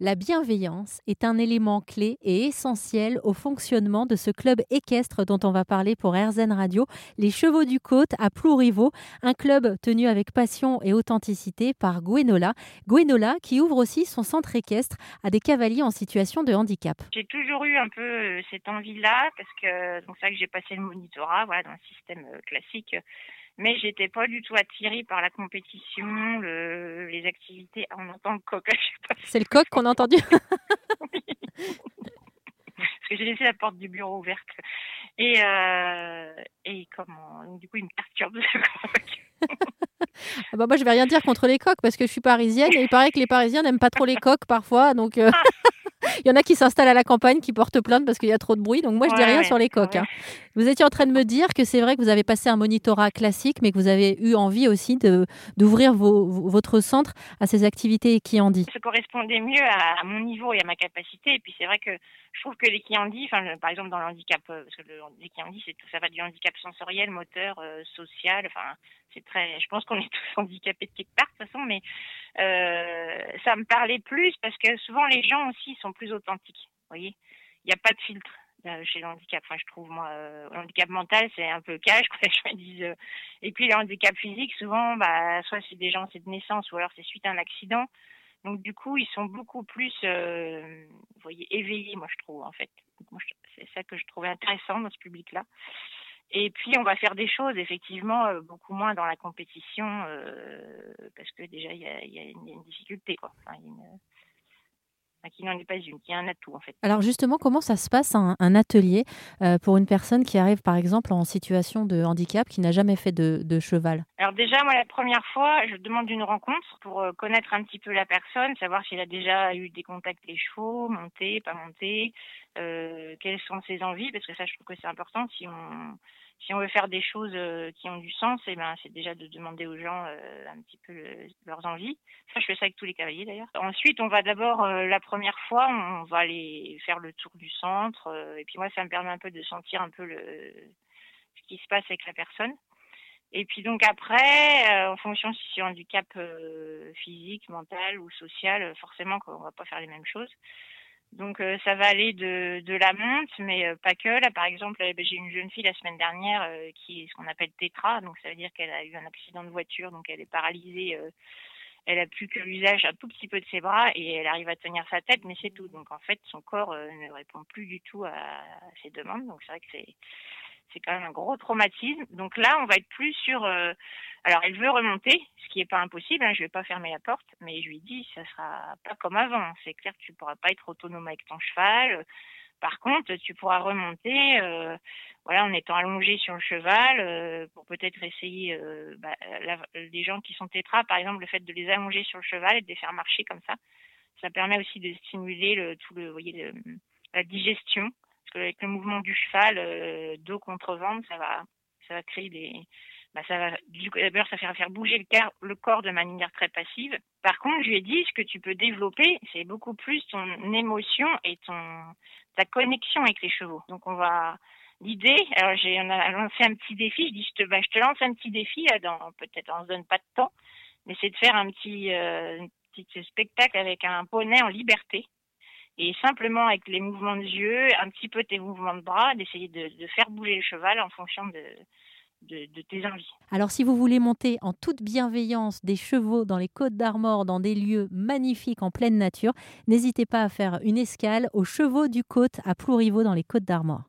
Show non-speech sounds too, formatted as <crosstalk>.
La bienveillance est un élément clé et essentiel au fonctionnement de ce club équestre dont on va parler pour RZN Radio, les Chevaux du Côte à Plouriveau, un club tenu avec passion et authenticité par Gwenola. Gwenola qui ouvre aussi son centre équestre à des cavaliers en situation de handicap. J'ai toujours eu un peu euh, cette envie-là parce que c'est vrai que j'ai passé le monitorat voilà, dans système euh, classique mais j'étais pas du tout attirée par la compétition, le, les activités. Ah, on entend le coq. <laughs> C'est le coq qu'on a entendu. <laughs> Parce que j'ai laissé la porte du bureau ouverte. Et, euh, et comment Du coup, il me perturbe ce coq. <laughs> ah bah moi, je vais rien dire contre les coqs parce que je suis parisienne et il paraît que les Parisiens n'aiment pas trop les coqs parfois. Donc, euh... Il y en a qui s'installent à la campagne, qui portent plainte parce qu'il y a trop de bruit. Donc moi, je dis rien sur les coques. Hein. Vous étiez en train de me dire que c'est vrai que vous avez passé un monitorat classique, mais que vous avez eu envie aussi d'ouvrir votre centre à ces activités dit Ça correspondait mieux à, mon niveau et à ma capacité. Et puis c'est vrai que je trouve que les dit, enfin, par exemple dans le handicap, euh, parce que les c'est tout, ça va du handicap sensoriel, moteur, euh, social. Enfin, c'est très. Je pense qu'on est <laughs> tous handicapés de quelque part de toute façon, mais euh, ça me parlait plus parce que souvent les gens aussi sont plus authentiques. Vous voyez, il n'y a pas de filtre euh, chez le handicap. Enfin, je trouve moi, euh, le handicap mental c'est un peu cash. <laughs> Je me dis. Et puis le handicap physique, souvent, bah, soit c'est des gens c'est de naissance ou alors c'est suite à un accident. Donc du coup, ils sont beaucoup plus, vous voyez, éveillés, moi je trouve en fait. C'est ça que je trouvais intéressant dans ce public-là. Et puis on va faire des choses effectivement euh, beaucoup moins dans la compétition euh, parce que déjà il y a, y a, une, difficulté quoi. Enfin, une, qui n'en est pas une, qui est un atout en fait. Alors justement, comment ça se passe un, un atelier euh, pour une personne qui arrive par exemple en situation de handicap, qui n'a jamais fait de, de, cheval? Alors déjà, moi la première fois, je demande une rencontre pour connaître un petit peu la personne, savoir s'il a déjà eu des contacts avec les chevaux, monter, pas monter, euh, quelles sont ses envies, parce que ça je trouve que c'est important si on si on veut faire des choses euh, qui ont du sens, eh ben, c'est déjà de demander aux gens euh, un petit peu leurs envies. Ça, je fais ça avec tous les cavaliers d'ailleurs. Ensuite, on va d'abord, euh, la première fois, on va aller faire le tour du centre. et puis moi, ça me permet un peu de sentir un peu le, ce qui se passe avec la personne. Et puis donc après, en fonction si c'est un handicap physique, mental ou social, forcément qu'on va pas faire les mêmes choses. Donc euh, ça va aller de, de la monte, mais euh, pas que. Là, par exemple, euh, ben, j'ai une jeune fille la semaine dernière qui est ce qu'on appelle tétra, donc ça veut dire qu'elle a eu un accident de voiture, donc elle est paralysée. elle a plus que l'usage un tout petit peu de ses bras et elle arrive à tenir sa tête, mais c'est tout. Donc en fait, son corps ne répond plus du tout à, à ses demandes. Donc c'est vrai que c'est c'est quand même un gros traumatisme. Donc là, on va être plus sur. Euh, alors, elle veut remonter, ce qui n'est pas impossible. Hein, je vais pas fermer la porte, mais je lui dis, ça sera pas comme avant. C'est clair tu pourras pas être autonome avec ton cheval. Par contre, tu pourras remonter, euh, voilà, en étant allongé sur le cheval, euh, pour peut-être essayer. Bah, les gens qui sont tétras, par exemple, le fait de les allonger sur le cheval et de les faire marcher comme ça, ça permet aussi de stimuler le, tout le, vous voyez, la digestion avec le mouvement du cheval, euh, dos contre ventre, ça va, ça va créer des, bah ça va, d'abord, ça va faire bouger le, car, le corps de manière très passive. Par contre, je lui ai dit, ce que tu peux développer, c'est beaucoup plus ton émotion et ton, ta connexion avec les chevaux. Donc, on va, l'idée, alors j'ai, on a lancé un petit défi, je dis, je te, bah, je te lance un petit défi, dans, peut-être, on se donne pas de temps, mais c'est de faire un petit, euh, un petit spectacle avec un poney en liberté et simplement avec les mouvements de yeux, un petit peu tes mouvements de bras, d'essayer de, faire bouger le cheval en fonction de, tes envies. Alors si vous voulez monter en toute bienveillance des chevaux dans les côtes d'Armor, dans des lieux magnifiques en pleine nature, n'hésitez pas à faire une escale aux chevaux du côte à Plouriveau dans les côtes d'Armor.